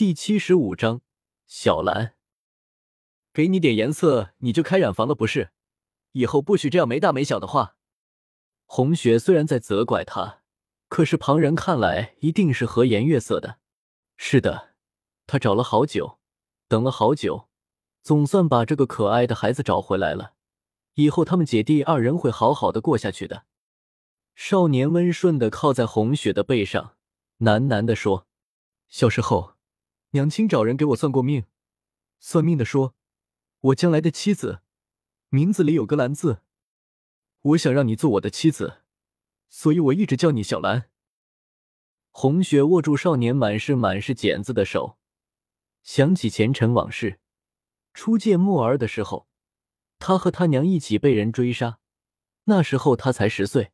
第七十五章，小兰，给你点颜色，你就开染房了不是？以后不许这样没大没小的话。红雪虽然在责怪他，可是旁人看来一定是和颜悦色的。是的，他找了好久，等了好久，总算把这个可爱的孩子找回来了。以后他们姐弟二人会好好的过下去的。少年温顺的靠在红雪的背上，喃喃的说：“小时候。”娘亲找人给我算过命，算命的说，我将来的妻子名字里有个兰字。我想让你做我的妻子，所以我一直叫你小兰。红雪握住少年满是满是茧子的手，想起前尘往事。初见墨儿的时候，他和他娘一起被人追杀，那时候他才十岁，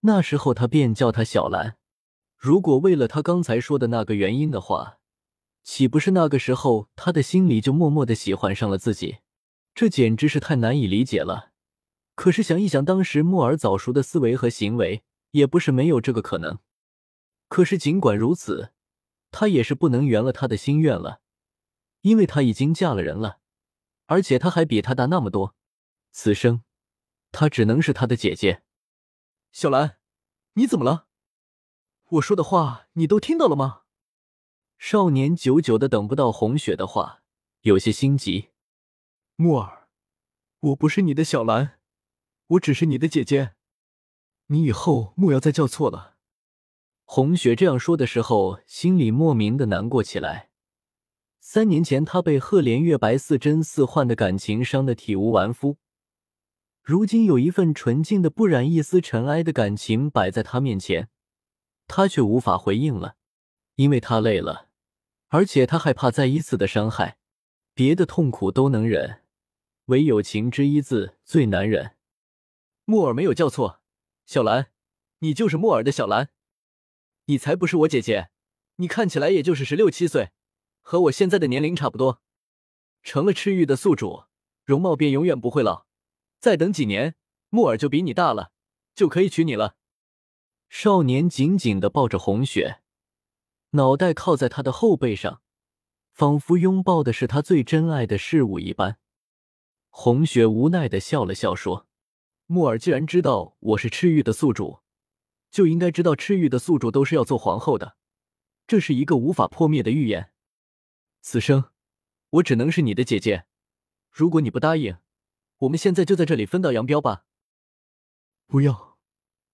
那时候他便叫他小兰。如果为了他刚才说的那个原因的话。岂不是那个时候，他的心里就默默的喜欢上了自己？这简直是太难以理解了。可是想一想，当时莫尔早熟的思维和行为，也不是没有这个可能。可是尽管如此，他也是不能圆了他的心愿了，因为他已经嫁了人了，而且他还比他大那么多。此生，他只能是他的姐姐。小兰，你怎么了？我说的话你都听到了吗？少年久久的等不到红雪的话，有些心急。木儿，我不是你的小兰，我只是你的姐姐，你以后莫要再叫错了。红雪这样说的时候，心里莫名的难过起来。三年前，她被赫连月白似真似幻的感情伤得体无完肤，如今有一份纯净的、不染一丝尘埃的感情摆在她面前，她却无法回应了，因为他累了。而且他害怕再一次的伤害，别的痛苦都能忍，唯有情之一字最难忍。木耳没有叫错，小兰，你就是木耳的小兰，你才不是我姐姐，你看起来也就是十六七岁，和我现在的年龄差不多。成了赤玉的宿主，容貌便永远不会老。再等几年，木耳就比你大了，就可以娶你了。少年紧紧的抱着红雪。脑袋靠在他的后背上，仿佛拥抱的是他最珍爱的事物一般。红雪无奈的笑了笑，说：“木耳既然知道我是赤玉的宿主，就应该知道赤玉的宿主都是要做皇后的，这是一个无法破灭的预言。此生，我只能是你的姐姐。如果你不答应，我们现在就在这里分道扬镳吧。”不要，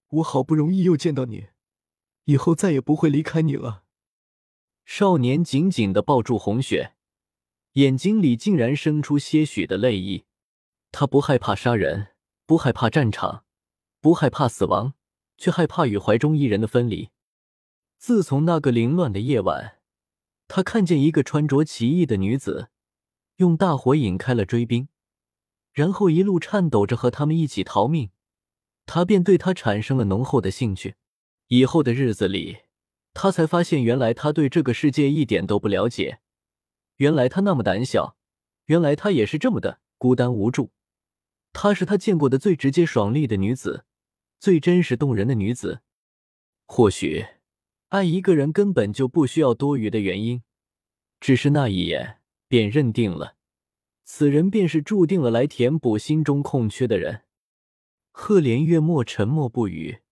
我好不容易又见到你，以后再也不会离开你了。少年紧紧的抱住红雪，眼睛里竟然生出些许的泪意。他不害怕杀人，不害怕战场，不害怕死亡，却害怕与怀中一人的分离。自从那个凌乱的夜晚，他看见一个穿着奇异的女子，用大火引开了追兵，然后一路颤抖着和他们一起逃命，他便对她产生了浓厚的兴趣。以后的日子里。他才发现，原来他对这个世界一点都不了解。原来他那么胆小，原来他也是这么的孤单无助。她是他见过的最直接爽利的女子，最真实动人的女子。或许，爱一个人根本就不需要多余的原因，只是那一眼便认定了，此人便是注定了来填补心中空缺的人。赫连月末沉默不语，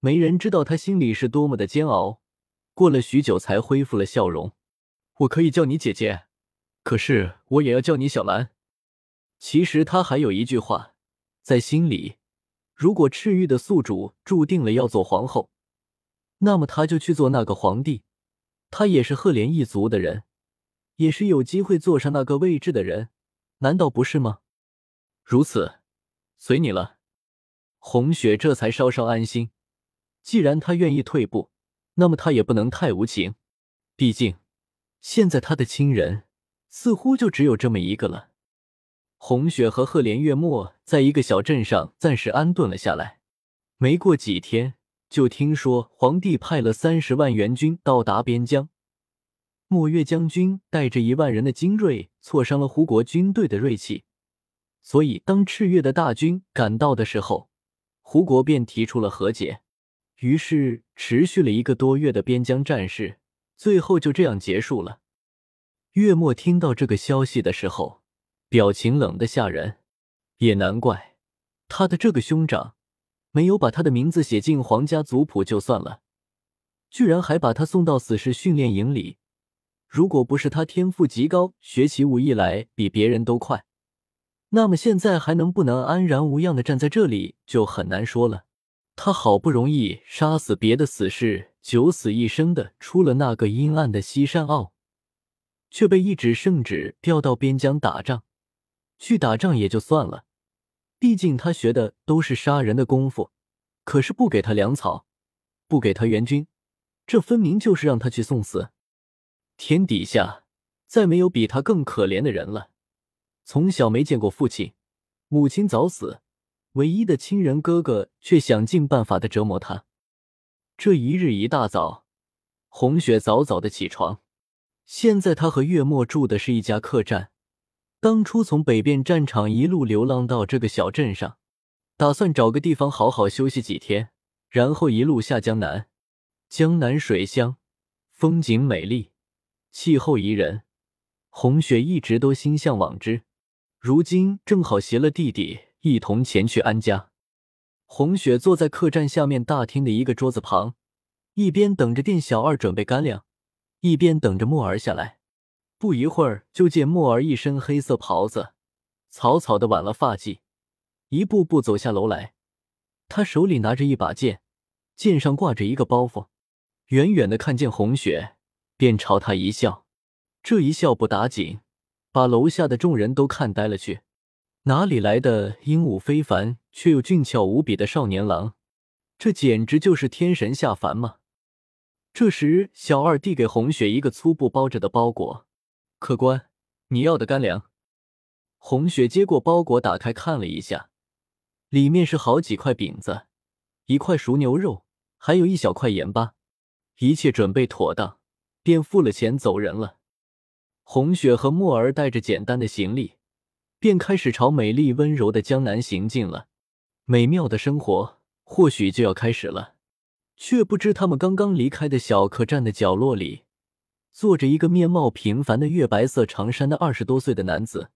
没人知道他心里是多么的煎熬。过了许久，才恢复了笑容。我可以叫你姐姐，可是我也要叫你小兰。其实他还有一句话在心里：如果赤玉的宿主注定了要做皇后，那么他就去做那个皇帝。他也是赫连一族的人，也是有机会坐上那个位置的人，难道不是吗？如此，随你了。红雪这才稍稍安心。既然他愿意退步。那么他也不能太无情，毕竟现在他的亲人似乎就只有这么一个了。红雪和赫连月末在一个小镇上暂时安顿了下来，没过几天，就听说皇帝派了三十万援军到达边疆。墨月将军带着一万人的精锐，挫伤了胡国军队的锐气，所以当赤月的大军赶到的时候，胡国便提出了和解。于是，持续了一个多月的边疆战事，最后就这样结束了。月末听到这个消息的时候，表情冷得吓人。也难怪，他的这个兄长没有把他的名字写进皇家族谱就算了，居然还把他送到死士训练营里。如果不是他天赋极高，学起武艺来比别人都快，那么现在还能不能安然无恙的站在这里就很难说了。他好不容易杀死别的死士，九死一生的出了那个阴暗的西山坳，却被一纸圣旨调到边疆打仗。去打仗也就算了，毕竟他学的都是杀人的功夫，可是不给他粮草，不给他援军，这分明就是让他去送死。天底下再没有比他更可怜的人了。从小没见过父亲，母亲早死，唯一的亲人哥哥却想尽办法的折磨他。这一日一大早，红雪早早的起床。现在他和月末住的是一家客栈。当初从北边战场一路流浪到这个小镇上，打算找个地方好好休息几天，然后一路下江南。江南水乡，风景美丽。气候宜人，红雪一直都心向往之，如今正好携了弟弟一同前去安家。红雪坐在客栈下面大厅的一个桌子旁，一边等着店小二准备干粮，一边等着墨儿下来。不一会儿，就见墨儿一身黑色袍子，草草的挽了发髻，一步步走下楼来。他手里拿着一把剑，剑上挂着一个包袱，远远的看见红雪。便朝他一笑，这一笑不打紧，把楼下的众人都看呆了去。哪里来的英武非凡却又俊俏无比的少年郎？这简直就是天神下凡吗？这时，小二递给红雪一个粗布包着的包裹，客官，你要的干粮。红雪接过包裹，打开看了一下，里面是好几块饼子，一块熟牛肉，还有一小块盐巴，一切准备妥当。便付了钱走人了。红雪和墨儿带着简单的行李，便开始朝美丽温柔的江南行进了。美妙的生活或许就要开始了，却不知他们刚刚离开的小客栈的角落里，坐着一个面貌平凡的月白色长衫的二十多岁的男子。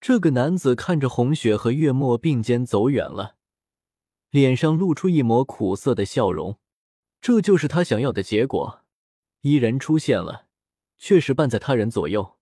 这个男子看着红雪和月末并肩走远了，脸上露出一抹苦涩的笑容。这就是他想要的结果。伊人出现了，却是伴在他人左右。